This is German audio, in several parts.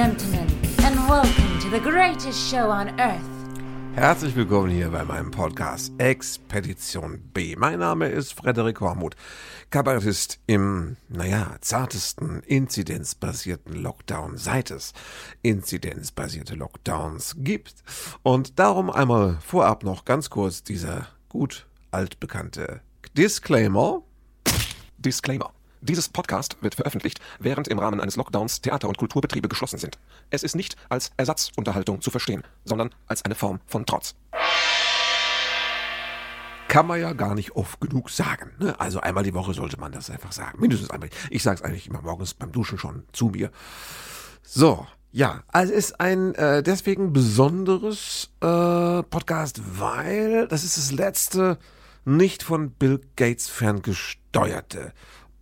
gentlemen, and welcome to the greatest show on earth. Herzlich willkommen hier bei meinem Podcast Expedition B. Mein Name ist Frederik Hormuth, Kabarettist im, naja, zartesten inzidenzbasierten Lockdown, seit es inzidenzbasierte Lockdowns gibt. Und darum einmal vorab noch ganz kurz dieser gut altbekannte Disclaimer. Disclaimer. Dieses Podcast wird veröffentlicht, während im Rahmen eines Lockdowns Theater- und Kulturbetriebe geschlossen sind. Es ist nicht als Ersatzunterhaltung zu verstehen, sondern als eine Form von Trotz. Kann man ja gar nicht oft genug sagen. Ne? Also einmal die Woche sollte man das einfach sagen. Mindestens einmal. Ich sage es eigentlich immer morgens beim Duschen schon zu mir. So, ja, also es ist ein äh, deswegen besonderes äh, Podcast, weil das ist das letzte nicht von Bill Gates ferngesteuerte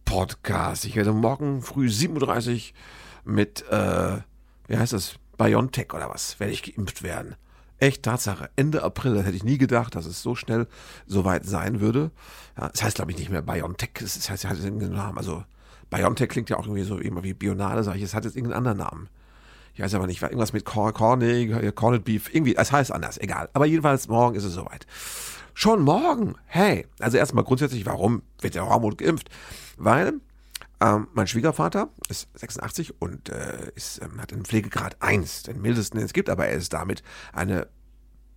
Podcast. Ich werde morgen früh 37 mit, äh, wie heißt das, BioNTech oder was, werde ich geimpft werden. Echt Tatsache. Ende April, das hätte ich nie gedacht, dass es so schnell so weit sein würde. Ja, das heißt, glaube ich, nicht mehr BioNTech. Das heißt, es hat irgendeinen Namen. Also, BioNTech klingt ja auch irgendwie so immer wie Bionade, sage ich. Es hat jetzt irgendeinen anderen Namen. Ich weiß aber nicht, irgendwas mit Corned, Corned Beef, irgendwie, es heißt anders, egal. Aber jedenfalls, morgen ist es soweit. Schon morgen. Hey, also erstmal grundsätzlich, warum wird der Hormut geimpft? Weil ähm, mein Schwiegervater ist 86 und äh, ist, ähm, hat einen Pflegegrad 1, den mildesten, den es gibt, aber er ist damit eine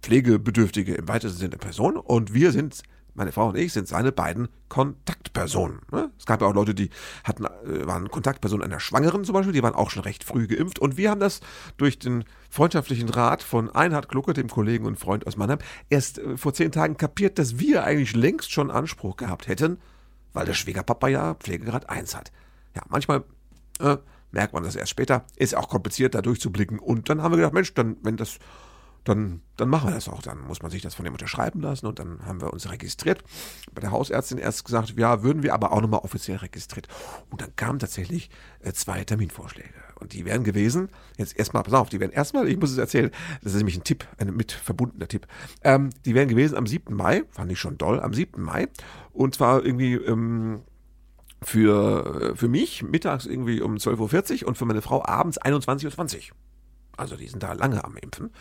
pflegebedürftige im weitesten Sinne Person und wir sind meine Frau und ich sind seine beiden Kontaktpersonen. Ne? Es gab ja auch Leute, die hatten, äh, waren Kontaktpersonen einer Schwangeren zum Beispiel, die waren auch schon recht früh geimpft. Und wir haben das durch den freundschaftlichen Rat von Einhard Glucke, dem Kollegen und Freund aus Mannheim, erst äh, vor zehn Tagen kapiert, dass wir eigentlich längst schon Anspruch gehabt hätten, weil der Schwiegerpapa ja Pflegegrad 1 hat. Ja, manchmal äh, merkt man das erst später. Ist auch kompliziert, da durchzublicken. Und dann haben wir gedacht, Mensch, dann, wenn das dann, dann machen wir das auch. Dann muss man sich das von dem unterschreiben lassen und dann haben wir uns registriert. Bei der Hausärztin erst gesagt, ja, würden wir aber auch nochmal offiziell registriert. Und dann kamen tatsächlich äh, zwei Terminvorschläge. Und die wären gewesen, jetzt erstmal, pass auf, die wären erstmal, ich muss es erzählen, das ist nämlich ein Tipp, ein mit verbundener Tipp. Ähm, die wären gewesen am 7. Mai, fand ich schon doll, am 7. Mai. Und zwar irgendwie, ähm, für, für mich mittags irgendwie um 12.40 Uhr und für meine Frau abends 21.20 Uhr. Also die sind da lange am Impfen.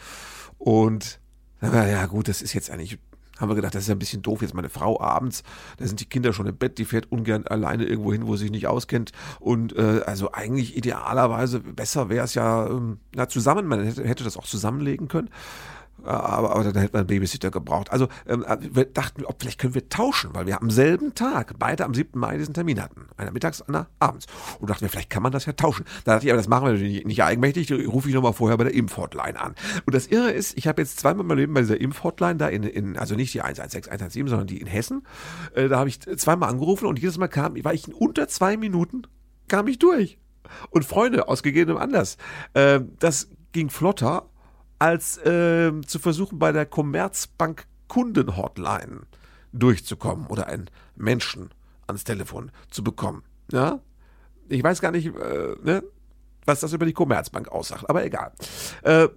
Und ja gut, das ist jetzt eigentlich, haben wir gedacht, das ist ja ein bisschen doof. Jetzt meine Frau abends, da sind die Kinder schon im Bett, die fährt ungern alleine irgendwo hin, wo sie sich nicht auskennt. Und äh, also eigentlich idealerweise besser wäre es ja ähm, na, zusammen, man hätte, hätte das auch zusammenlegen können aber, aber dann hätte man einen Babysitter gebraucht. Also ähm, wir dachten, ob vielleicht können wir tauschen, weil wir am selben Tag beide am 7. Mai diesen Termin hatten. Einer mittags, einer abends. Und dachten wir, vielleicht kann man das ja tauschen. Da dachte ich, aber das machen wir nicht, nicht eigenmächtig, rufe ich nochmal vorher bei der Impfhotline an. Und das Irre ist, ich habe jetzt zweimal in meinem Leben bei dieser Impfhotline da in, in also nicht die 116, 117, sondern die in Hessen, äh, da habe ich zweimal angerufen und jedes Mal kam, war ich in unter zwei Minuten, kam ich durch. Und Freunde, aus gegebenem Anlass. Äh, das ging flotter als äh, zu versuchen, bei der Commerzbank Kundenhotline durchzukommen oder einen Menschen ans Telefon zu bekommen. Ja? Ich weiß gar nicht, äh, ne, was das über die Commerzbank aussagt, aber egal. Äh,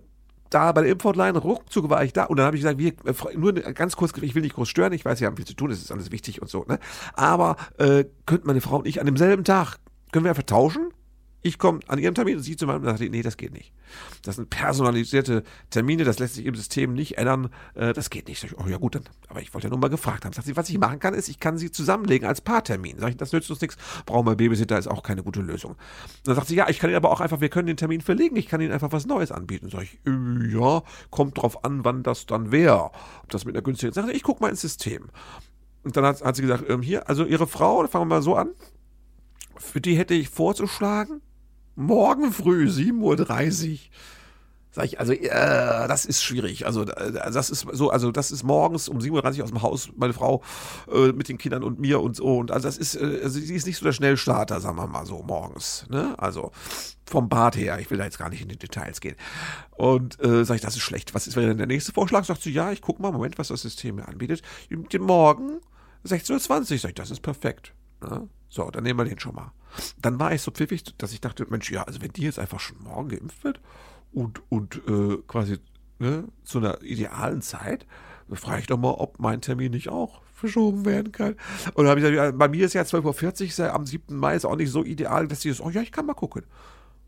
da bei der Impfhotline, ruckzuck war ich da und dann habe ich gesagt, wir, äh, nur ganz kurz, ich will nicht groß stören, ich weiß, Sie haben viel zu tun, es ist alles wichtig und so, ne? Aber äh, könnten meine Frau und ich an demselben Tag, können wir einfach tauschen? Ich komme an ihrem Termin und sie zu meinem und sagt, nee, das geht nicht. Das sind personalisierte Termine, das lässt sich im System nicht ändern, äh, das geht nicht. Sag ich, oh ja gut, dann, aber ich wollte ja nur mal gefragt haben. Sagt sie, was ich machen kann, ist, ich kann sie zusammenlegen als Paartermin. Sag ich, das nützt uns nichts, brauchen wir Babysitter, ist auch keine gute Lösung. Dann sagt sie, ja, ich kann Ihnen aber auch einfach, wir können den Termin verlegen, ich kann Ihnen einfach was Neues anbieten. Sag ich, äh, ja, kommt drauf an, wann das dann wäre. Ob das mit einer günstigen, sagt sie, ich guck mal ins System. Und dann hat, hat sie gesagt, ähm, hier, also Ihre Frau, fangen wir mal so an, für die hätte ich vorzuschlagen, morgen früh, 7.30 Uhr. Sag ich, also, äh, das ist schwierig. Also, äh, das ist so, also, das ist morgens um 7.30 Uhr aus dem Haus, meine Frau äh, mit den Kindern und mir und so. Und also, das ist, äh, also, sie ist nicht so der Schnellstarter, sagen wir mal so, morgens. Ne? Also, vom Bad her. Ich will da jetzt gar nicht in die Details gehen. Und äh, sag ich, das ist schlecht. Was ist denn der nächste Vorschlag? Sagt sie, ja, ich gucke mal, Moment, was das System mir anbietet. Den Morgen, 16.20 Uhr. Sag ich, das ist perfekt. Ne? So, dann nehmen wir den schon mal. Dann war ich so pfiffig, dass ich dachte, Mensch, ja, also wenn die jetzt einfach schon morgen geimpft wird und, und äh, quasi ne, zu einer idealen Zeit, dann frage ich doch mal, ob mein Termin nicht auch verschoben werden kann. Und dann habe ich gesagt, bei mir ist ja 12.40 Uhr, am 7. Mai ist auch nicht so ideal, dass sie das, oh ja, ich kann mal gucken.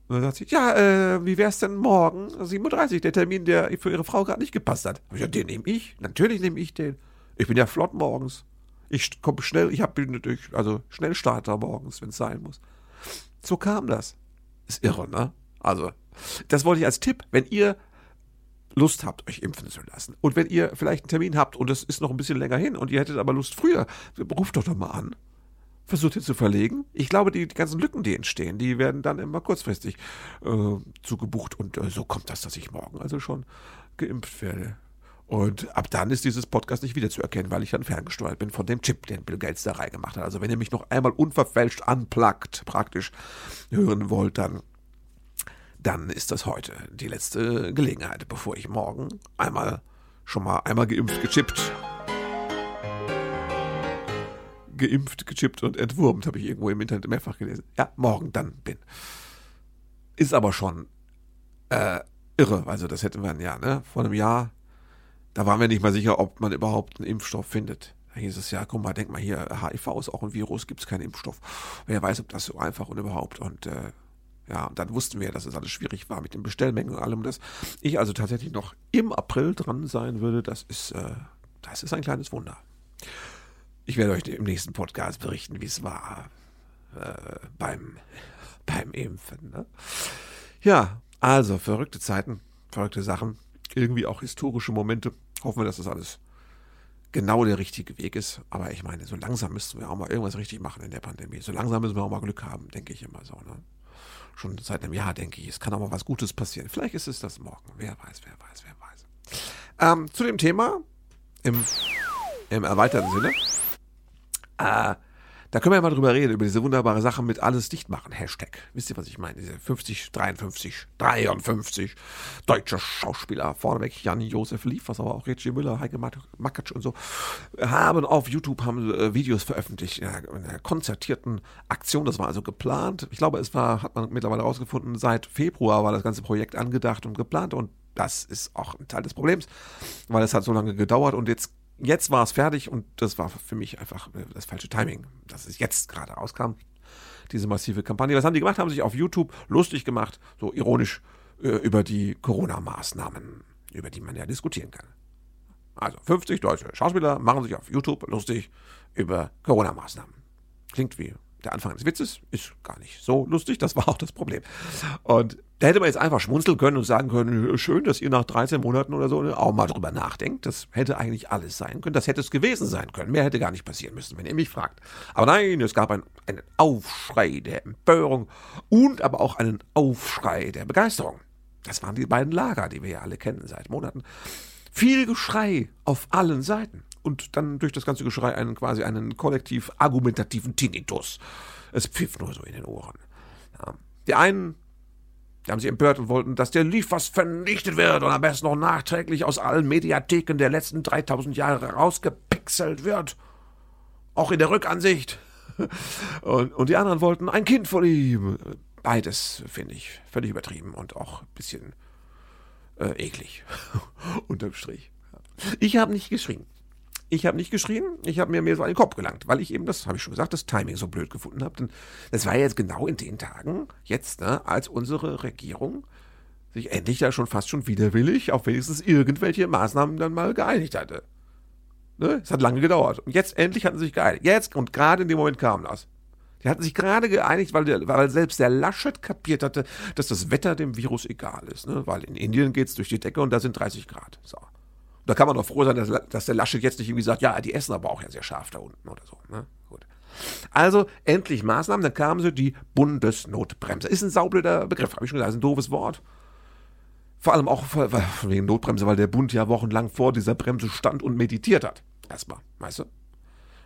Und dann sagt sie, ja, äh, wie wär's denn morgen? 37, der Termin, der für ihre Frau gerade nicht gepasst hat. Ja, den nehme ich. Natürlich nehme ich den. Ich bin ja flott morgens. Ich komme schnell, ich habe natürlich, also Schnellstarter morgens, wenn es sein muss. So kam das. Ist irre, ne? Also, das wollte ich als Tipp, wenn ihr Lust habt, euch impfen zu lassen. Und wenn ihr vielleicht einen Termin habt und es ist noch ein bisschen länger hin und ihr hättet aber Lust früher, ruft doch doch mal an. Versucht ihr zu verlegen. Ich glaube, die, die ganzen Lücken, die entstehen, die werden dann immer kurzfristig äh, zugebucht. Und äh, so kommt das, dass ich morgen also schon geimpft werde. Und ab dann ist dieses Podcast nicht wieder zu erkennen, weil ich dann ferngesteuert bin von dem Chip, den Bill Gates da reingemacht hat. Also wenn ihr mich noch einmal unverfälscht anplagt, praktisch hören wollt, dann, dann ist das heute die letzte Gelegenheit, bevor ich morgen einmal schon mal einmal geimpft, gechippt, geimpft, gechippt und entwurmt, habe ich irgendwo im Internet mehrfach gelesen. Ja, morgen dann bin. Ist aber schon äh, irre. Also das hätten wir ja, ne? Vor einem Jahr da waren wir nicht mal sicher, ob man überhaupt einen Impfstoff findet. Da hieß es ja, guck mal, denk mal hier, HIV ist auch ein Virus, gibt es keinen Impfstoff. Wer weiß, ob das so einfach und überhaupt. Und äh, ja, und dann wussten wir, dass es alles schwierig war mit den Bestellmengen und allem. Dass ich also tatsächlich noch im April dran sein würde, das ist, äh, das ist ein kleines Wunder. Ich werde euch im nächsten Podcast berichten, wie es war äh, beim, beim Impfen. Ne? Ja, also verrückte Zeiten, verrückte Sachen, irgendwie auch historische Momente. Hoffen wir, dass das alles genau der richtige Weg ist. Aber ich meine, so langsam müssten wir auch mal irgendwas richtig machen in der Pandemie. So langsam müssen wir auch mal Glück haben, denke ich immer so. Ne? Schon seit einem Jahr denke ich, es kann auch mal was Gutes passieren. Vielleicht ist es das morgen. Wer weiß, wer weiß, wer weiß. Ähm, zu dem Thema im, im erweiterten Sinne. Äh, da können wir ja mal drüber reden, über diese wunderbare Sache mit alles dicht machen. Hashtag. Wisst ihr, was ich meine? Diese 50, 53, 53 deutsche Schauspieler, vorneweg Jan-Josef Liefers, aber auch Reggie Müller, Heike Makatsch und so, haben auf YouTube haben äh, Videos veröffentlicht in einer, in einer konzertierten Aktion. Das war also geplant. Ich glaube, es war, hat man mittlerweile herausgefunden, seit Februar war das ganze Projekt angedacht und geplant und das ist auch ein Teil des Problems, weil es hat so lange gedauert und jetzt jetzt war es fertig und das war für mich einfach äh, das falsche Timing, dass es jetzt gerade rauskam. Diese massive Kampagne. Was haben die gemacht? Haben sich auf YouTube lustig gemacht, so ironisch äh, über die Corona-Maßnahmen, über die man ja diskutieren kann. Also 50 deutsche Schauspieler machen sich auf YouTube lustig über Corona-Maßnahmen. Klingt wie der Anfang des Witzes ist gar nicht so lustig, das war auch das Problem. Und da hätte man jetzt einfach schmunzeln können und sagen können, schön, dass ihr nach 13 Monaten oder so auch mal drüber nachdenkt. Das hätte eigentlich alles sein können. Das hätte es gewesen sein können. Mehr hätte gar nicht passieren müssen, wenn ihr mich fragt. Aber nein, es gab ein, einen Aufschrei der Empörung und aber auch einen Aufschrei der Begeisterung. Das waren die beiden Lager, die wir ja alle kennen seit Monaten. Viel Geschrei auf allen Seiten und dann durch das ganze Geschrei einen quasi einen kollektiv argumentativen Tinnitus. Es pfiff nur so in den Ohren. Ja. Die einen haben sich empört und wollten, dass der Liefers vernichtet wird und am besten noch nachträglich aus allen Mediatheken der letzten 3000 Jahre rausgepixelt wird. Auch in der Rückansicht. Und, und die anderen wollten ein Kind von ihm. Beides finde ich völlig übertrieben und auch ein bisschen äh, eklig. Unterm Strich. Ich habe nicht geschrien. Ich habe nicht geschrien, ich habe mir mehr so an den Kopf gelangt, weil ich eben, das habe ich schon gesagt, das Timing so blöd gefunden habe. Das war jetzt genau in den Tagen, jetzt, ne, als unsere Regierung sich endlich da schon fast schon widerwillig auf wenigstens irgendwelche Maßnahmen dann mal geeinigt hatte. Ne? Es hat lange gedauert. Und jetzt endlich hatten sie sich geeinigt. Jetzt und gerade in dem Moment kam das. Die hatten sich gerade geeinigt, weil, der, weil selbst der Laschet kapiert hatte, dass das Wetter dem Virus egal ist. Ne? Weil in Indien geht es durch die Decke und da sind 30 Grad. So. Da kann man doch froh sein, dass, dass, der Laschet jetzt nicht irgendwie sagt, ja, die essen aber auch ja sehr scharf da unten oder so. Ne? Gut. Also endlich Maßnahmen, dann kamen sie die Bundesnotbremse. Ist ein saublöder Begriff, habe ich schon gesagt, ist ein doofes Wort. Vor allem auch wegen Notbremse, weil der Bund ja wochenlang vor dieser Bremse stand und meditiert hat. Erstmal, weißt du?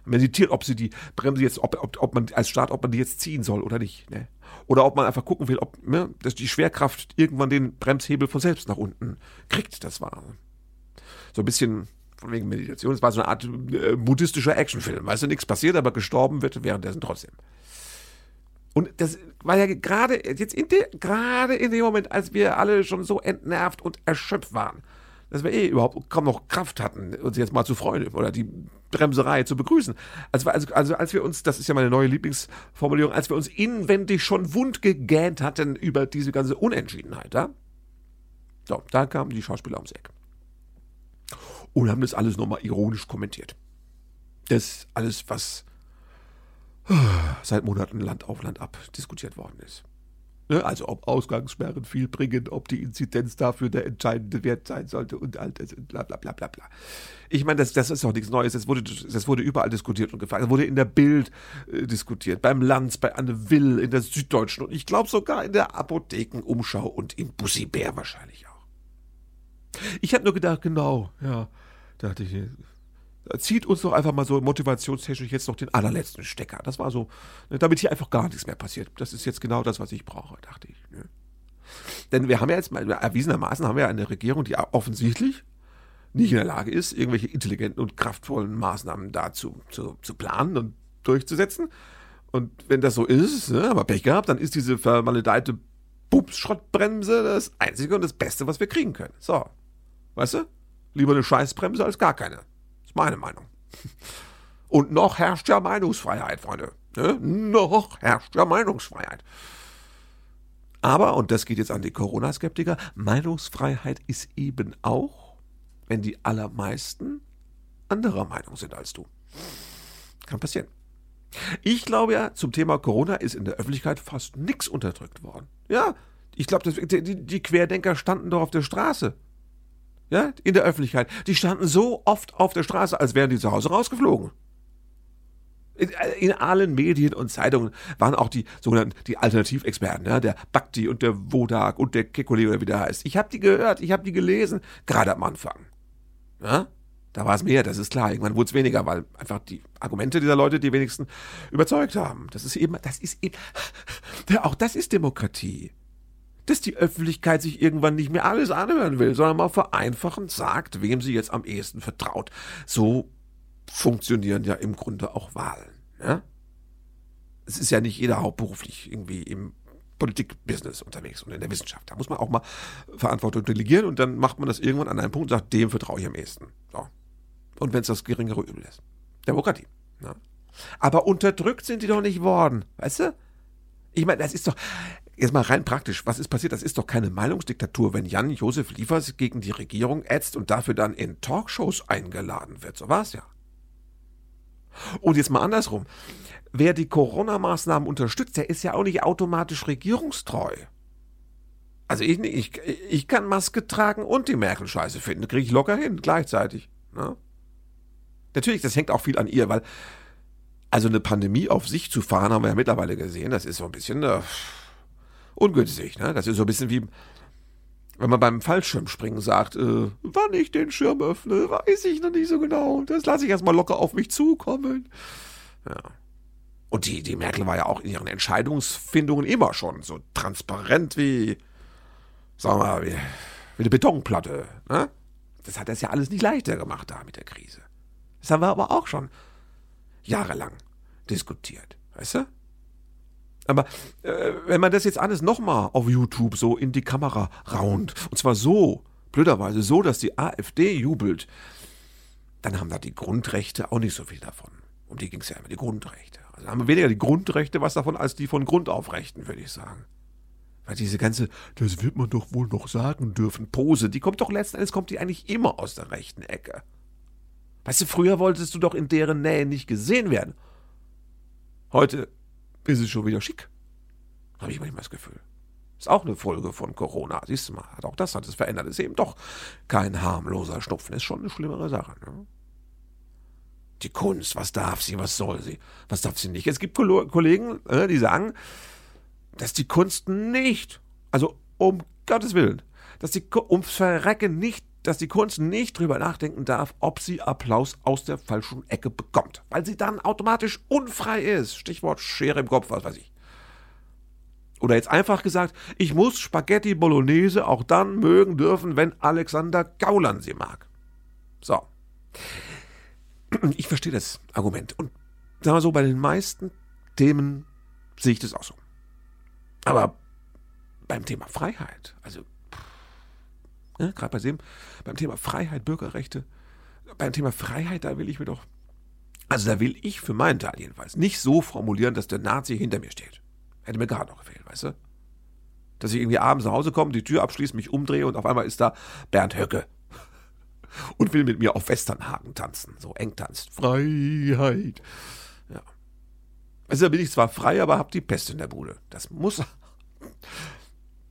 Meditiert, ob sie die Bremse jetzt, ob, ob, ob man als Staat, ob man die jetzt ziehen soll oder nicht. Ne? Oder ob man einfach gucken will, ob ne, dass die Schwerkraft irgendwann den Bremshebel von selbst nach unten kriegt. Das war so ein bisschen von wegen Meditation. Es war so eine Art äh, buddhistischer Actionfilm. Weißt du, nichts passiert, aber gestorben wird währenddessen trotzdem. Und das war ja gerade jetzt in der, gerade in dem Moment, als wir alle schon so entnervt und erschöpft waren, dass wir eh überhaupt kaum noch Kraft hatten, uns jetzt mal zu freuen oder die Bremserei zu begrüßen. Also, also, also als wir uns, das ist ja meine neue Lieblingsformulierung, als wir uns inwendig schon wund gegähnt hatten über diese ganze Unentschiedenheit, ja? So, da kamen die Schauspieler ums Eck. Und haben das alles nochmal ironisch kommentiert. Das alles, was seit Monaten Land auf Land ab diskutiert worden ist. Ne? Also ob Ausgangssperren viel bringen, ob die Inzidenz dafür der entscheidende Wert sein sollte und all das und bla bla bla bla bla. Ich meine, das, das ist doch nichts Neues. Das wurde, das wurde überall diskutiert und gefragt. Das wurde in der Bild äh, diskutiert, beim Lanz, bei Anne Will, in der Süddeutschen und ich glaube sogar in der Apothekenumschau und im Bussi Bär wahrscheinlich. Ich habe nur gedacht, genau, ja, da dachte ich, zieht uns doch einfach mal so motivationstechnisch jetzt noch den allerletzten Stecker. Das war so, ne, damit hier einfach gar nichts mehr passiert. Das ist jetzt genau das, was ich brauche, dachte ich. Ne? Denn wir haben ja jetzt mal, erwiesenermaßen haben wir eine Regierung, die offensichtlich nicht in der Lage ist, irgendwelche intelligenten und kraftvollen Maßnahmen dazu zu, zu planen und durchzusetzen. Und wenn das so ist, ne, aber Pech gehabt, dann ist diese vermaledeite Bubsschrottbremse das Einzige und das Beste, was wir kriegen können. So. Weißt du? Lieber eine Scheißbremse als gar keine. Ist meine Meinung. Und noch herrscht ja Meinungsfreiheit, Freunde. Ne? Noch herrscht ja Meinungsfreiheit. Aber, und das geht jetzt an die Corona-Skeptiker, Meinungsfreiheit ist eben auch, wenn die allermeisten anderer Meinung sind als du. Kann passieren. Ich glaube ja, zum Thema Corona ist in der Öffentlichkeit fast nichts unterdrückt worden. Ja, ich glaube, die, die Querdenker standen doch auf der Straße ja, in der Öffentlichkeit. Die standen so oft auf der Straße, als wären die zu Hause rausgeflogen. In, in allen Medien und Zeitungen waren auch die sogenannten die Alternativexperten, ja, der Bakti und der Wodak und der Kekulé oder wie der heißt. Ich habe die gehört, ich habe die gelesen, gerade am Anfang. Ja? Da war es mehr, das ist klar. Irgendwann wurde es weniger, weil einfach die Argumente dieser Leute die wenigsten überzeugt haben. Das ist eben, das ist eben, auch das ist Demokratie dass die Öffentlichkeit sich irgendwann nicht mehr alles anhören will, sondern mal vereinfachend sagt, wem sie jetzt am ehesten vertraut. So funktionieren ja im Grunde auch Wahlen. Ja? Es ist ja nicht jeder hauptberuflich irgendwie im Politikbusiness unterwegs und in der Wissenschaft. Da muss man auch mal Verantwortung delegieren und dann macht man das irgendwann an einem Punkt und sagt, dem vertraue ich am ehesten. So. Und wenn es das geringere Übel ist. Demokratie. Ja? Aber unterdrückt sind die doch nicht worden, weißt du? Ich meine, das ist doch, Jetzt mal rein praktisch, was ist passiert? Das ist doch keine Meinungsdiktatur, wenn Jan Josef Liefers gegen die Regierung ätzt und dafür dann in Talkshows eingeladen wird. So war es ja. Und jetzt mal andersrum. Wer die Corona-Maßnahmen unterstützt, der ist ja auch nicht automatisch regierungstreu. Also ich, ich, ich kann Maske tragen und die Merkel scheiße finden. Kriege ich locker hin, gleichzeitig. Ne? Natürlich, das hängt auch viel an ihr, weil also eine Pandemie auf sich zu fahren, haben wir ja mittlerweile gesehen, das ist so ein bisschen... Äh, ungünstig. Ne? Das ist so ein bisschen wie, wenn man beim Fallschirmspringen sagt, äh, wann ich den Schirm öffne, weiß ich noch nicht so genau. Das lasse ich erstmal locker auf mich zukommen. Ja. Und die, die Merkel war ja auch in ihren Entscheidungsfindungen immer schon so transparent wie, sagen wir mal, wie, wie eine Betonplatte. Ne? Das hat das ja alles nicht leichter gemacht da mit der Krise. Das haben wir aber auch schon jahrelang diskutiert. Weißt du? Aber äh, wenn man das jetzt alles nochmal auf YouTube so in die Kamera raunt, und zwar so, blöderweise so, dass die AfD jubelt, dann haben da die Grundrechte auch nicht so viel davon. Um die ging es ja immer, die Grundrechte. Also haben wir weniger die Grundrechte was davon als die von Grundaufrechten, würde ich sagen. Weil diese ganze, das wird man doch wohl noch sagen dürfen, Pose, die kommt doch letzten Endes, kommt die eigentlich immer aus der rechten Ecke. Weißt du, früher wolltest du doch in deren Nähe nicht gesehen werden. Heute ist es schon wieder schick. Habe ich manchmal das Gefühl. Ist auch eine Folge von Corona. Siehst du mal, hat auch das hat es verändert. Ist eben doch kein harmloser Schnupfen. Ist schon eine schlimmere Sache. Ne? Die Kunst, was darf sie, was soll sie, was darf sie nicht? Es gibt Kollegen, äh, die sagen, dass die Kunst nicht, also um Gottes Willen, dass die ums Verrecken nicht dass die Kunst nicht drüber nachdenken darf, ob sie Applaus aus der falschen Ecke bekommt, weil sie dann automatisch unfrei ist. Stichwort Schere im Kopf, was weiß ich. Oder jetzt einfach gesagt, ich muss Spaghetti Bolognese auch dann mögen dürfen, wenn Alexander Gauland sie mag. So. Ich verstehe das Argument. Und sagen wir so, bei den meisten Themen sehe ich das auch so. Aber beim Thema Freiheit, also Ne? Gerade bei dem, beim Thema Freiheit, Bürgerrechte, beim Thema Freiheit, da will ich mir doch, also da will ich für meinen Teil jedenfalls nicht so formulieren, dass der Nazi hinter mir steht. Hätte mir gerade noch gefehlt, weißt du? Dass ich irgendwie abends nach Hause komme, die Tür abschließe, mich umdrehe und auf einmal ist da Bernd Höcke und will mit mir auf Westernhagen tanzen, so eng tanzt. Freiheit. Ja. Also da bin ich zwar frei, aber hab die Pest in der Bude. Das muss,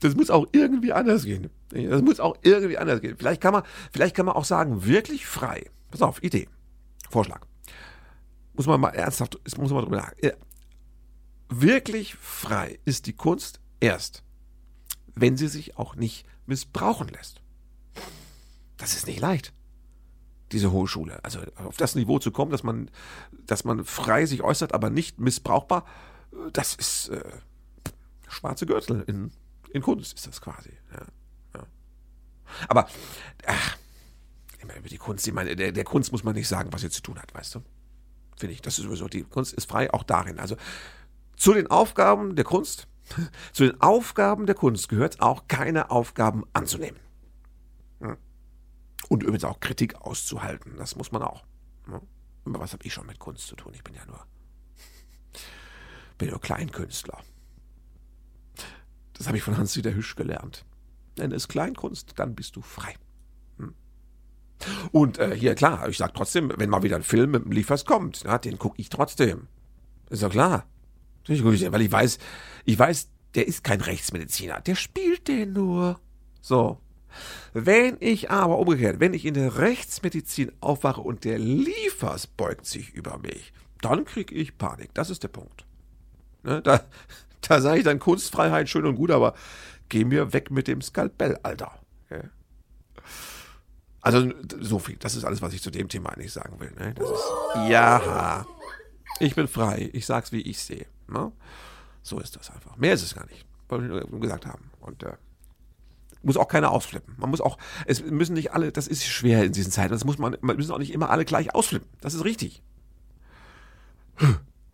das muss auch irgendwie anders gehen. Das muss auch irgendwie anders gehen. Vielleicht kann man, vielleicht kann man auch sagen, wirklich frei. Pass auf, Idee. Vorschlag. Muss man mal ernsthaft, muss man drüber nachdenken. Wirklich frei ist die Kunst erst, wenn sie sich auch nicht missbrauchen lässt. Das ist nicht leicht diese Hochschule. Also auf das Niveau zu kommen, dass man, dass man frei sich äußert, aber nicht missbrauchbar, das ist äh, schwarze Gürtel in, in Kunst ist das quasi. Ja, ja. Aber ach, immer über die Kunst, ich meine, der, der Kunst muss man nicht sagen, was sie zu tun hat, weißt du? Finde ich. Das ist sowieso, die Kunst ist frei auch darin. Also zu den Aufgaben der Kunst, zu den Aufgaben der Kunst gehört auch keine Aufgaben anzunehmen. Hm. Und übrigens auch Kritik auszuhalten. Das muss man auch. Ne? Aber was habe ich schon mit Kunst zu tun? Ich bin ja nur, bin nur Kleinkünstler. Das habe ich von Hans-Dieter Hüsch gelernt. Nenne es Kleinkunst, dann bist du frei. Hm? Und äh, hier, klar, ich sage trotzdem, wenn mal wieder ein Film mit dem Liefers kommt, ja, den gucke ich trotzdem. Ist ja klar. Weil ich weiß, ich weiß, der ist kein Rechtsmediziner. Der spielt den nur. So. Wenn ich aber umgekehrt, wenn ich in der Rechtsmedizin aufwache und der Liefers beugt sich über mich, dann kriege ich Panik. Das ist der Punkt. Ne, da da sage ich dann Kunstfreiheit schön und gut, aber geh mir weg mit dem Skalpell, Alter. Also so viel. Das ist alles, was ich zu dem Thema eigentlich sagen will. Ne? Das ist, ja, ich bin frei. Ich sag's, wie ich sehe. Ne? So ist das einfach. Mehr ist es gar nicht, was wir gesagt haben. Und äh, muss auch keiner ausflippen. Man muss auch, es müssen nicht alle, das ist schwer in diesen Zeiten, das muss man, man müssen auch nicht immer alle gleich ausflippen. Das ist richtig.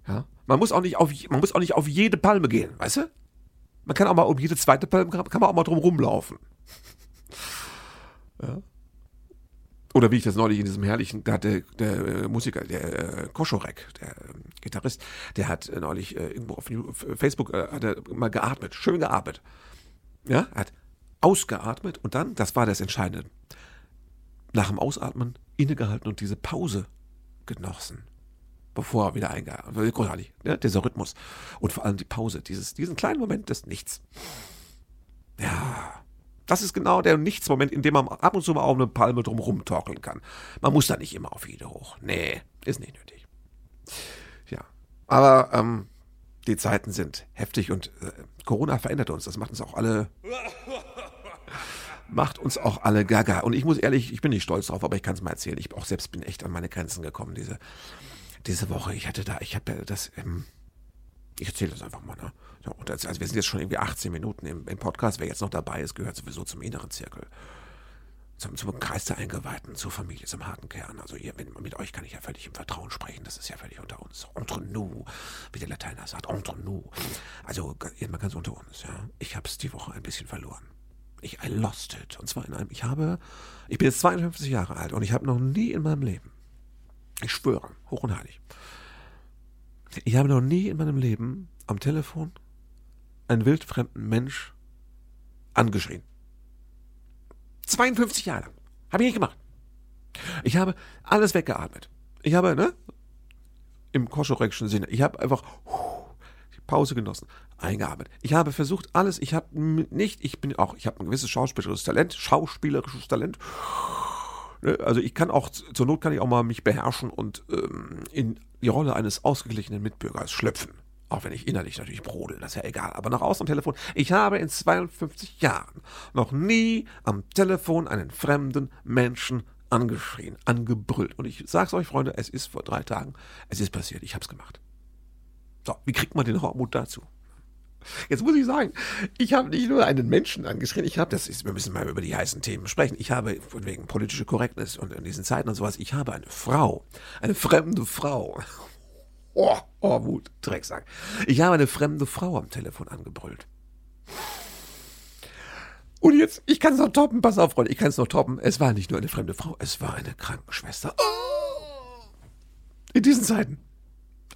Ja? Man muss auch nicht auf, man muss auch nicht auf jede Palme gehen, weißt du? Man kann auch mal um jede zweite Palme, kann man auch mal drum rumlaufen. Ja? Oder wie ich das neulich in diesem herrlichen, da hat der, der Musiker, der äh, Koschorek, der äh, Gitarrist, der hat äh, neulich äh, irgendwo auf Facebook äh, hat er mal geatmet, schön geatmet. Ja, hat ausgeatmet und dann, das war das Entscheidende, nach dem Ausatmen innegehalten und diese Pause genossen, bevor er wieder eingeatmet Großartig, ja, dieser Rhythmus. Und vor allem die Pause, dieses, diesen kleinen Moment des Nichts. Ja, das ist genau der Nichtsmoment, in dem man ab und zu mal auf eine Palme drumherum torkeln kann. Man muss da nicht immer auf jede hoch. Nee, ist nicht nötig. Ja, aber ähm, die Zeiten sind heftig und äh, Corona verändert uns. Das macht uns auch alle macht uns auch alle gaga. Und ich muss ehrlich, ich bin nicht stolz drauf, aber ich kann es mal erzählen. Ich auch selbst bin echt an meine Grenzen gekommen diese, diese Woche. Ich hatte da, ich habe das, ähm, ich erzähle das einfach mal. Ne? Ja, und das, also wir sind jetzt schon irgendwie 18 Minuten im, im Podcast. Wer jetzt noch dabei ist, gehört sowieso zum inneren Zirkel. Zum, zum Kreis der Eingeweihten, zur Familie, zum harten Kern. Also ihr, mit, mit euch kann ich ja völlig im Vertrauen sprechen. Das ist ja völlig unter uns. Entre nous, wie der Lateiner sagt. Entre nous. Also immer ganz unter uns. Ja. Ich habe es die Woche ein bisschen verloren. Ich I lost it. Und zwar in einem, ich habe, ich bin jetzt 52 Jahre alt und ich habe noch nie in meinem Leben, ich schwöre, hoch und heilig, ich habe noch nie in meinem Leben am Telefon einen wildfremden Mensch angeschrien. 52 Jahre lang. Habe ich nicht gemacht. Ich habe alles weggeatmet. Ich habe, ne? Im Koschorekschen Sinne. Ich habe einfach die Pause genossen eingearbeitet. Ich habe versucht, alles, ich habe nicht, ich bin auch, ich habe ein gewisses schauspielerisches Talent, schauspielerisches Talent. Also ich kann auch, zur Not kann ich auch mal mich beherrschen und ähm, in die Rolle eines ausgeglichenen Mitbürgers schlüpfen. Auch wenn ich innerlich natürlich brodel, das ist ja egal. Aber nach außen am Telefon, ich habe in 52 Jahren noch nie am Telefon einen fremden Menschen angeschrien, angebrüllt. Und ich sag's euch, Freunde, es ist vor drei Tagen, es ist passiert, ich hab's gemacht. So, wie kriegt man den Hormut dazu? Jetzt muss ich sagen, ich habe nicht nur einen Menschen angeschrien, ich habe, das ist, wir müssen mal über die heißen Themen sprechen, ich habe, wegen politische Korrektness und in diesen Zeiten und sowas, ich habe eine Frau, eine fremde Frau. Oh, oh, Wut, Drecksack. Ich habe eine fremde Frau am Telefon angebrüllt. Und jetzt, ich kann es noch toppen, pass auf, Freunde, ich kann es noch toppen. Es war nicht nur eine fremde Frau, es war eine Krankenschwester. Oh! In diesen Zeiten.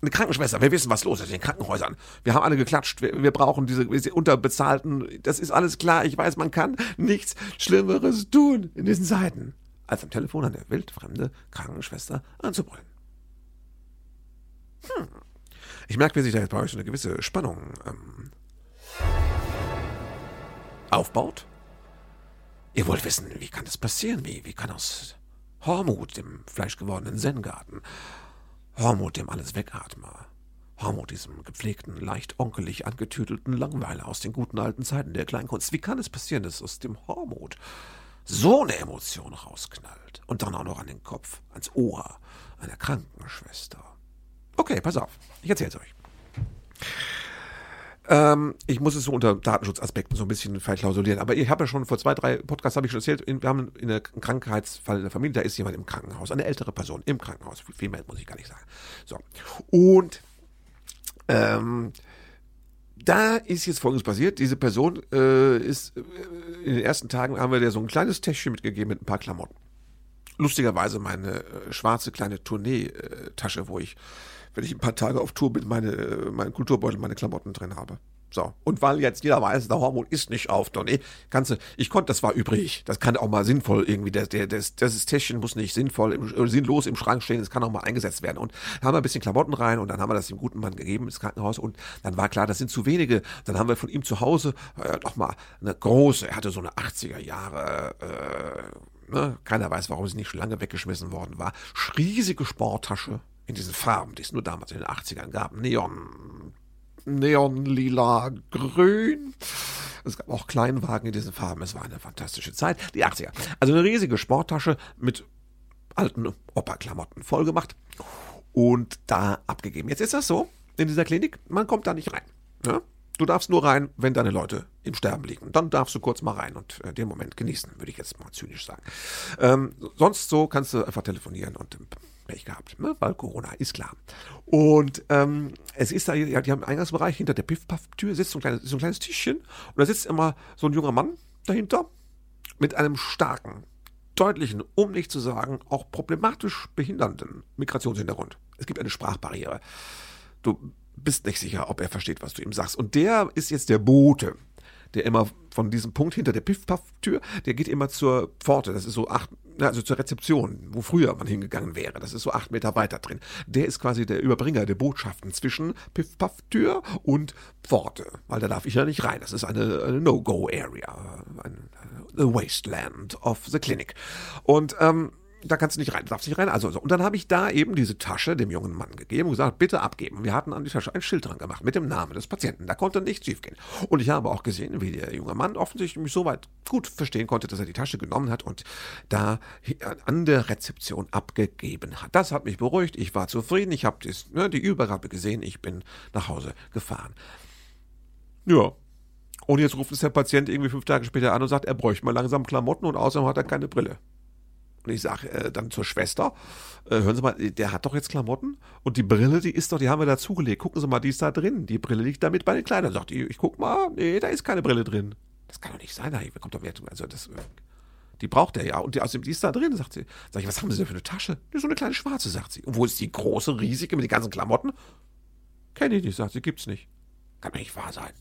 Eine Krankenschwester, wir wissen, was los ist in den Krankenhäusern. Wir haben alle geklatscht, wir, wir brauchen diese, diese unterbezahlten, das ist alles klar. Ich weiß, man kann nichts Schlimmeres tun in diesen Zeiten, als am Telefon eine wildfremde Krankenschwester anzubrüllen. Hm. Ich merke, wie sich da jetzt bei euch so eine gewisse Spannung ähm, aufbaut. Ihr wollt wissen, wie kann das passieren? Wie, wie kann aus Hormut, dem fleischgewordenen Zen-Garten, Hormut, dem alles wegatmer, Hormut, diesem gepflegten, leicht onkelig angetütelten Langweiler aus den guten alten Zeiten der Kleinkunst, wie kann es passieren, dass aus dem Hormut so eine Emotion rausknallt und dann auch noch an den Kopf, ans Ohr einer Krankenschwester? Okay, pass auf, ich erzähl's euch. Ähm, ich muss es so unter Datenschutzaspekten so ein bisschen verklausulieren. Aber ich habe ja schon vor zwei, drei Podcasts habe ich schon erzählt, wir haben in einem Krankheitsfall in der Familie, da ist jemand im Krankenhaus, eine ältere Person im Krankenhaus. Viel mehr muss ich gar nicht sagen. So. Und ähm, da ist jetzt Folgendes passiert. Diese Person äh, ist äh, in den ersten Tagen haben wir dir so ein kleines Täschchen mitgegeben mit ein paar Klamotten. Lustigerweise meine äh, schwarze kleine Tournee-Tasche, wo ich wenn ich ein paar Tage auf Tour bin, meine, äh, meinen Kulturbeutel, meine Klamotten drin habe. So. Und weil jetzt jeder weiß, der Hormon ist nicht auf Tournee, kannst du, ich konnte, das war übrig. Das kann auch mal sinnvoll irgendwie, der, der, das, das Täschchen muss nicht sinnvoll, im, äh, sinnlos im Schrank stehen, das kann auch mal eingesetzt werden. Und da haben wir ein bisschen Klamotten rein und dann haben wir das dem guten Mann gegeben ins Krankenhaus und dann war klar, das sind zu wenige. Dann haben wir von ihm zu Hause äh, mal eine große, er hatte so eine 80er Jahre, äh, ne, keiner weiß, warum sie nicht schon lange weggeschmissen worden war, riesige Sporttasche in diesen Farben, die es nur damals in den 80ern gab. Neon, Neon, lila, grün. Es gab auch Kleinwagen in diesen Farben. Es war eine fantastische Zeit. Die 80er. Also eine riesige Sporttasche mit alten Opa-Klamotten vollgemacht und da abgegeben. Jetzt ist das so, in dieser Klinik, man kommt da nicht rein. Ja? Du darfst nur rein, wenn deine Leute im Sterben liegen. Dann darfst du kurz mal rein und äh, den Moment genießen, würde ich jetzt mal zynisch sagen. Ähm, sonst so kannst du einfach telefonieren und äh, Pech gehabt, ne? weil Corona ist klar. Und ähm, es ist da, ja, die haben im Eingangsbereich hinter der Piff-Paff-Tür sitzt so ein, kleines, so ein kleines Tischchen und da sitzt immer so ein junger Mann dahinter mit einem starken, deutlichen, um nicht zu sagen, auch problematisch behindernden Migrationshintergrund. Es gibt eine Sprachbarriere. Du bist nicht sicher, ob er versteht, was du ihm sagst. Und der ist jetzt der Bote der immer von diesem Punkt hinter der Piff-Paff-Tür, der geht immer zur Pforte. Das ist so acht, also zur Rezeption, wo früher man hingegangen wäre. Das ist so acht Meter weiter drin. Der ist quasi der Überbringer der Botschaften zwischen Piff-Paff-Tür und Pforte. Weil da darf ich ja nicht rein. Das ist eine, eine No-Go-Area. Ein, the Wasteland of the Clinic. Und ähm, da kannst du nicht rein, darfst nicht rein. Also, so. Und dann habe ich da eben diese Tasche dem jungen Mann gegeben und gesagt, bitte abgeben. Wir hatten an die Tasche ein Schild dran gemacht mit dem Namen des Patienten. Da konnte nichts schiefgehen. Und ich habe auch gesehen, wie der junge Mann offensichtlich mich so weit gut verstehen konnte, dass er die Tasche genommen hat und da an der Rezeption abgegeben hat. Das hat mich beruhigt. Ich war zufrieden. Ich habe ne, die Übergabe gesehen. Ich bin nach Hause gefahren. Ja, und jetzt ruft es der Patient irgendwie fünf Tage später an und sagt, er bräuchte mal langsam Klamotten und außerdem hat er keine Brille. Und ich sage äh, dann zur Schwester, äh, hören Sie mal, der hat doch jetzt Klamotten und die Brille, die ist doch, die haben wir dazugelegt. Gucken Sie mal, die ist da drin. Die Brille liegt da mit bei den Kleidern. Sagt die, ich guck mal, nee, da ist keine Brille drin. Das kann doch nicht sein, da kommt doch Wertung. Also das, die braucht er ja. Und die, außerdem, die ist da drin, sagt sie. Sag ich, was haben Sie denn für eine Tasche? So eine kleine schwarze, sagt sie. Und wo ist die große, riesige mit den ganzen Klamotten? Kenne ich nicht, sagt sie, gibt's nicht. Kann doch nicht wahr sein.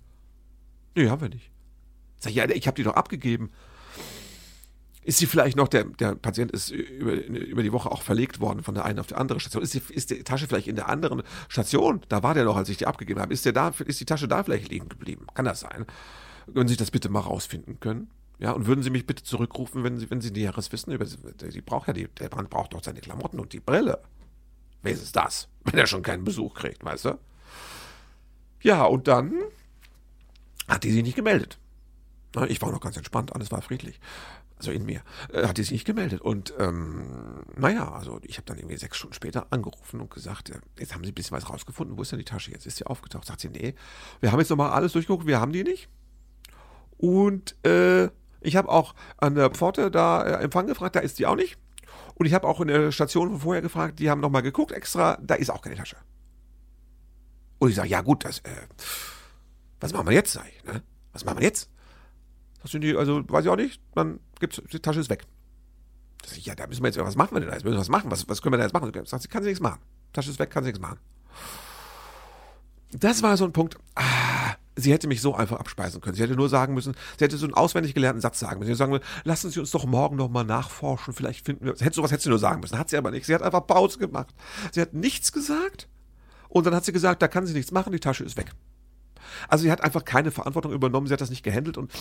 Nee, haben wir nicht. Sag ich, ja, ich habe die doch abgegeben. Ist sie vielleicht noch, der, der Patient ist über, über die Woche auch verlegt worden von der einen auf die andere Station. Ist die, ist die Tasche vielleicht in der anderen Station? Da war der noch, als ich die abgegeben habe. Ist, der da, ist die Tasche da vielleicht liegen geblieben? Kann das sein? Würden Sie das bitte mal rausfinden können? Ja, und würden Sie mich bitte zurückrufen, wenn Sie, wenn Sie Näheres wissen über sie? Braucht ja die, der Mann braucht doch seine Klamotten und die Brille. Wer ist das? Wenn er schon keinen Besuch kriegt, weißt du? Ja, und dann hat die sich nicht gemeldet. Ich war noch ganz entspannt, alles war friedlich also in mir, äh, hat die sich nicht gemeldet. Und ähm, naja, also ich habe dann irgendwie sechs Stunden später angerufen und gesagt, äh, jetzt haben sie ein bisschen was rausgefunden, wo ist denn die Tasche jetzt? Ist sie aufgetaucht? Sagt sie, nee, wir haben jetzt nochmal alles durchgeguckt, wir haben die nicht. Und äh, ich habe auch an der Pforte da äh, Empfang gefragt, da ist die auch nicht. Und ich habe auch in der Station von vorher gefragt, die haben nochmal geguckt extra, da ist auch keine Tasche. Und ich sage, ja gut, das, äh, was machen wir jetzt, sag ich, ne? Was machen wir jetzt? Hast du die, also weiß ich auch nicht, dann gibt's, die Tasche ist weg. Das ich, ja, da müssen wir jetzt, was machen wir denn da? Jetzt müssen wir was machen. Was, was können wir da jetzt machen? Sagt sie, kann sie nichts machen. Tasche ist weg, kann sie nichts machen. Das war so ein Punkt. Ah, sie hätte mich so einfach abspeisen können. Sie hätte nur sagen müssen, sie hätte so einen auswendig gelernten Satz sagen müssen. Sie hätte sagen müssen, lassen Sie uns doch morgen nochmal nachforschen, vielleicht finden wir. Hätte, sowas hätte sie nur sagen müssen. Hat sie aber nicht. Sie hat einfach Pause gemacht. Sie hat nichts gesagt. Und dann hat sie gesagt, da kann sie nichts machen, die Tasche ist weg. Also sie hat einfach keine Verantwortung übernommen, sie hat das nicht gehandelt und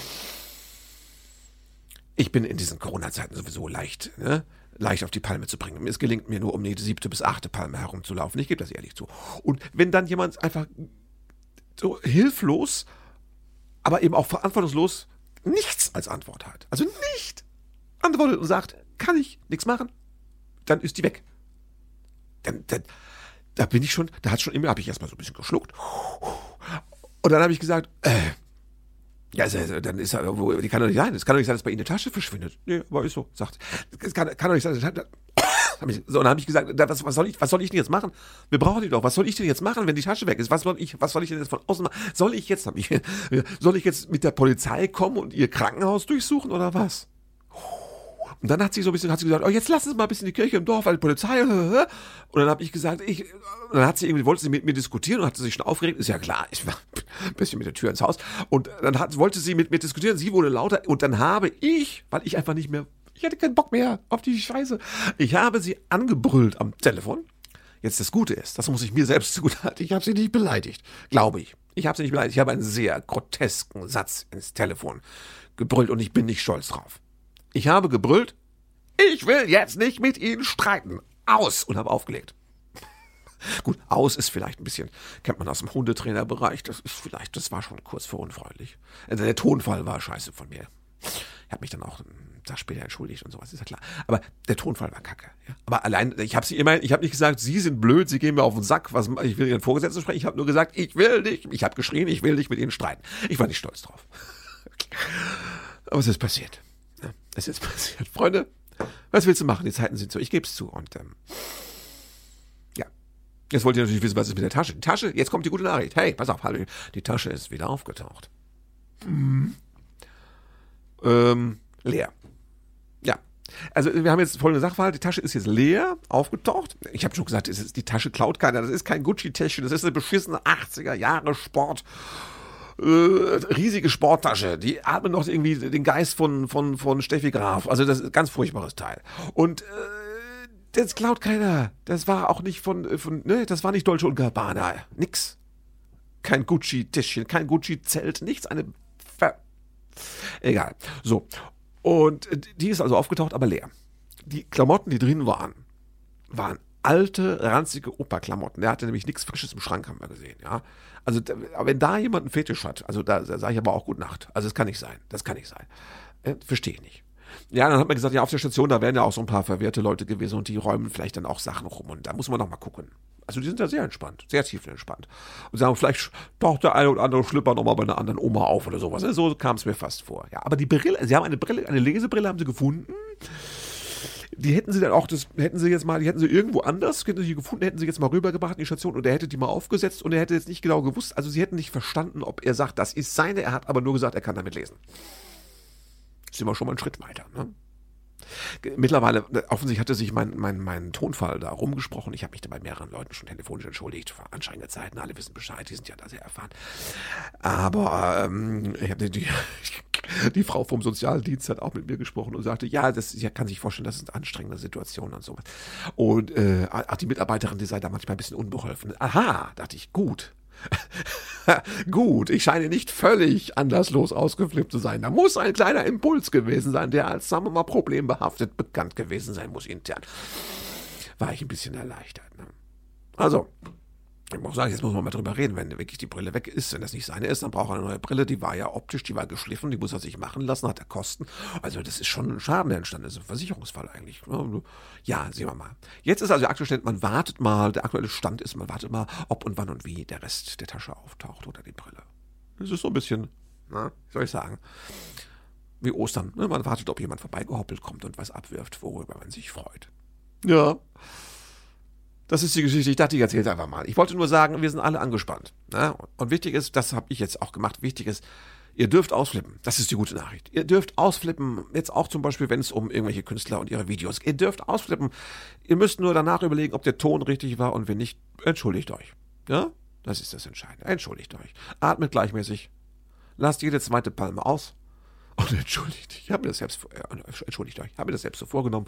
ich bin in diesen Corona-Zeiten sowieso leicht, ne? leicht auf die Palme zu bringen. Es gelingt mir nur, um die siebte bis achte Palme herumzulaufen. Ich gebe das ehrlich zu. Und wenn dann jemand einfach so hilflos, aber eben auch verantwortungslos nichts als Antwort hat, also nicht antwortet und sagt, kann ich nichts machen, dann ist die weg. Dann, dann, da bin ich schon, da hat schon immer, habe ich erstmal so ein bisschen geschluckt. Und dann habe ich gesagt, äh, ja, also, dann ist er, die kann doch nicht sein. Es kann doch nicht sein, dass bei Ihnen eine Tasche verschwindet. Nee, aber ist so, sagt. Es kann, kann doch nicht sein. Hab ich, so, und dann habe ich gesagt, was, was, soll ich, was soll ich denn jetzt machen? Wir brauchen die doch. Was soll ich denn jetzt machen, wenn die Tasche weg ist? Was soll ich, was soll ich denn jetzt von außen machen? Soll ich jetzt, ich, soll ich jetzt mit der Polizei kommen und ihr Krankenhaus durchsuchen oder was? Und dann hat sie so ein bisschen, hat sie gesagt, oh, jetzt lass uns mal ein bisschen die Kirche im Dorf, weil die Polizei. Und dann habe ich gesagt, ich, dann hat sie irgendwie, wollte sie mit mir diskutieren und hat sich schon aufgeregt. Ist ja klar, ich war ein bisschen mit der Tür ins Haus. Und dann hat, wollte sie mit mir diskutieren, sie wurde lauter. Und dann habe ich, weil ich einfach nicht mehr, ich hatte keinen Bock mehr auf die Scheiße. Ich habe sie angebrüllt am Telefon. Jetzt das Gute ist, das muss ich mir selbst zugutehalten, ich habe sie nicht beleidigt, glaube ich. Ich habe sie nicht beleidigt. Ich habe einen sehr grotesken Satz ins Telefon gebrüllt und ich bin nicht stolz drauf. Ich habe gebrüllt, ich will jetzt nicht mit Ihnen streiten. Aus! Und habe aufgelegt. Gut, aus ist vielleicht ein bisschen, kennt man aus dem Hundetrainerbereich, das ist vielleicht, das war schon kurz vor unfreundlich. Also der Tonfall war scheiße von mir. Ich habe mich dann auch einen später entschuldigt und sowas, ist ja klar. Aber der Tonfall war kacke. Ja. Aber allein, ich habe sie immer, ich habe nicht gesagt, Sie sind blöd, Sie gehen mir auf den Sack, was, ich will Ihren Vorgesetzten sprechen. Ich habe nur gesagt, ich will nicht, ich habe geschrien, ich will nicht mit Ihnen streiten. Ich war nicht stolz drauf. Aber es ist passiert. Es ist passiert. Freunde, was willst du machen? Die Zeiten sind so, ich gebe es zu. Und ähm, ja, jetzt wollt ihr natürlich wissen, was ist mit der Tasche. Die Tasche, jetzt kommt die gute Nachricht. Hey, pass auf, hallo, die Tasche ist wieder aufgetaucht. Mhm. Ähm, leer. Ja. Also wir haben jetzt folgende Sachverhalt, die Tasche ist jetzt leer, aufgetaucht. Ich habe schon gesagt, es ist, die Tasche klaut keiner, das ist kein Gucci-Täschchen, das ist eine beschissene 80er Jahre Sport äh, riesige Sporttasche, die atmet noch irgendwie den Geist von, von, von Steffi Graf. Also das ist ein ganz furchtbares Teil. Und äh, das klaut keiner. Das war auch nicht von, von ne, das war nicht Dolce und Gabbana. Nix. Kein Gucci-Tischchen, kein Gucci-Zelt, nichts. Eine Ver Egal. So. Und die ist also aufgetaucht, aber leer. Die Klamotten, die drin waren, waren alte, ranzige Opa-Klamotten. Der hatte nämlich nichts Frisches im Schrank, haben wir gesehen, ja. Also, wenn da jemand einen Fetisch hat, also da, da sage ich aber auch Gute Nacht. Also, das kann nicht sein. Das kann nicht sein. Äh, Verstehe ich nicht. Ja, dann hat man gesagt, ja, auf der Station, da wären ja auch so ein paar verwirrte Leute gewesen und die räumen vielleicht dann auch Sachen rum und da muss man noch mal gucken. Also die sind da sehr entspannt, sehr tiefenentspannt. Und sagen, vielleicht taucht der eine oder andere Schlipper noch mal bei einer anderen Oma auf oder sowas. So kam es mir fast vor. Ja, aber die Brille, sie haben eine Brille, eine Lesebrille haben sie gefunden die hätten sie dann auch, das hätten sie jetzt mal, die hätten sie irgendwo anders, hätten sie gefunden, hätten sie jetzt mal rübergebracht in die Station und er hätte die mal aufgesetzt und er hätte jetzt nicht genau gewusst, also sie hätten nicht verstanden, ob er sagt, das ist seine, er hat aber nur gesagt, er kann damit lesen. Sind wir schon mal einen Schritt weiter, ne? Mittlerweile, offensichtlich hatte sich mein, mein, mein Tonfall da rumgesprochen. Ich habe mich da bei mehreren Leuten schon telefonisch entschuldigt. Vor anstrengende Zeiten, alle wissen Bescheid, die sind ja da sehr erfahren. Aber ähm, ich habe die, die Frau vom Sozialdienst hat auch mit mir gesprochen und sagte, ja, das sie kann sich vorstellen, das ist eine anstrengende Situation und sowas. Und äh, auch die Mitarbeiterin, die sei da manchmal ein bisschen unbeholfen. Aha, dachte ich, gut. Gut, ich scheine nicht völlig anderslos ausgeflippt zu sein. Da muss ein kleiner Impuls gewesen sein, der als, sagen wir mal, problembehaftet bekannt gewesen sein muss intern. War ich ein bisschen erleichtert. Ne? Also, ich muss sagen, jetzt muss man mal drüber reden, wenn wirklich die Brille weg ist, wenn das nicht seine ist, dann braucht er eine neue Brille. Die war ja optisch, die war geschliffen, die muss er sich machen lassen, hat er Kosten. Also das ist schon ein Schaden, der entstanden ist, ein Versicherungsfall eigentlich. Ja, sehen wir mal. Jetzt ist also der aktuelle Stand, man wartet mal, der aktuelle Stand ist, man wartet mal, ob und wann und wie der Rest der Tasche auftaucht oder die Brille. Das ist so ein bisschen, na, wie soll ich sagen, wie Ostern. Ne? Man wartet, ob jemand vorbeigehoppelt kommt und was abwirft, worüber man sich freut. Ja. Das ist die Geschichte. Ich dachte, ich erzähle es einfach mal. Ich wollte nur sagen, wir sind alle angespannt. Ne? Und wichtig ist, das habe ich jetzt auch gemacht, wichtig ist, Ihr dürft ausflippen. Das ist die gute Nachricht. Ihr dürft ausflippen. Jetzt auch zum Beispiel, wenn es um irgendwelche Künstler und ihre Videos geht. Ihr dürft ausflippen. Ihr müsst nur danach überlegen, ob der Ton richtig war und wenn nicht, entschuldigt euch. Ja? Das ist das Entscheidende. Entschuldigt euch. Atmet gleichmäßig. Lasst jede zweite Palme aus. Und entschuldigt. Ich habe mir das selbst, äh, entschuldigt euch. Ich habe mir das selbst so vorgenommen.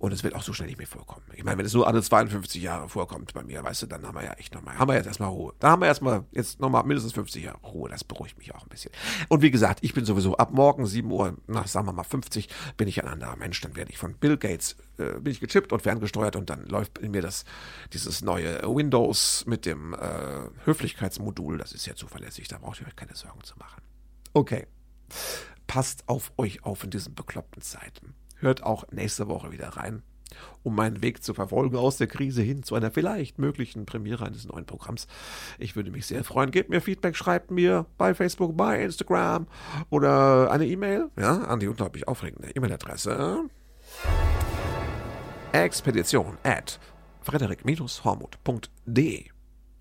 Und es wird auch so schnell nicht mehr vorkommen. Ich meine, wenn es nur alle 52 Jahre vorkommt bei mir, weißt du, dann haben wir ja echt nochmal, haben wir jetzt erstmal Ruhe. Da haben wir erstmal jetzt nochmal mindestens 50 Jahre Ruhe. Das beruhigt mich auch ein bisschen. Und wie gesagt, ich bin sowieso ab morgen 7 Uhr, nach sagen wir mal 50, bin ich ein anderer Mensch. Dann werde ich von Bill Gates, äh, bin ich gechippt und ferngesteuert und dann läuft in mir das, dieses neue Windows mit dem äh, Höflichkeitsmodul. Das ist ja zuverlässig. Da braucht ihr euch keine Sorgen zu machen. Okay. Passt auf euch auf in diesen bekloppten Zeiten. Hört auch nächste Woche wieder rein, um meinen Weg zu verfolgen aus der Krise hin zu einer vielleicht möglichen Premiere eines neuen Programms. Ich würde mich sehr freuen. Gebt mir Feedback, schreibt mir bei Facebook, bei Instagram oder eine E-Mail, ja, an die unglaublich aufregende E-Mail-Adresse expedition at frederik-hormuth.de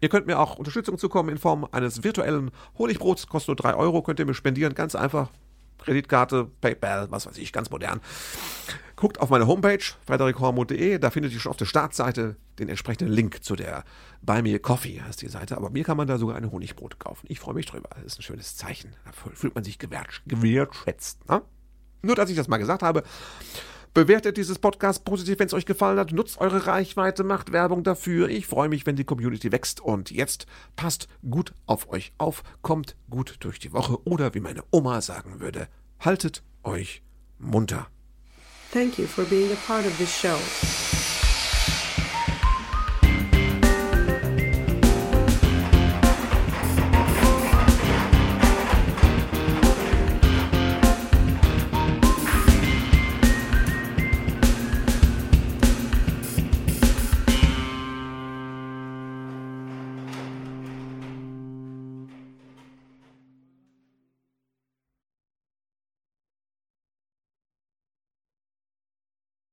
Ihr könnt mir auch Unterstützung zukommen in Form eines virtuellen Honigbrots. Kostet nur 3 Euro, könnt ihr mir spendieren. Ganz einfach. Kreditkarte, PayPal, was weiß ich, ganz modern. Guckt auf meine Homepage, frederikhormuth.de, da findet ihr schon auf der Startseite den entsprechenden Link zu der Buy Me Coffee, heißt die Seite. Aber mir kann man da sogar eine Honigbrot kaufen. Ich freue mich drüber. Das ist ein schönes Zeichen. Da fühlt man sich gewertschätzt. Ne? Nur, dass ich das mal gesagt habe. Bewertet dieses Podcast positiv, wenn es euch gefallen hat. Nutzt eure Reichweite, macht Werbung dafür. Ich freue mich, wenn die Community wächst. Und jetzt passt gut auf euch auf, kommt gut durch die Woche oder wie meine Oma sagen würde, haltet euch munter. Thank you for being a part of this show.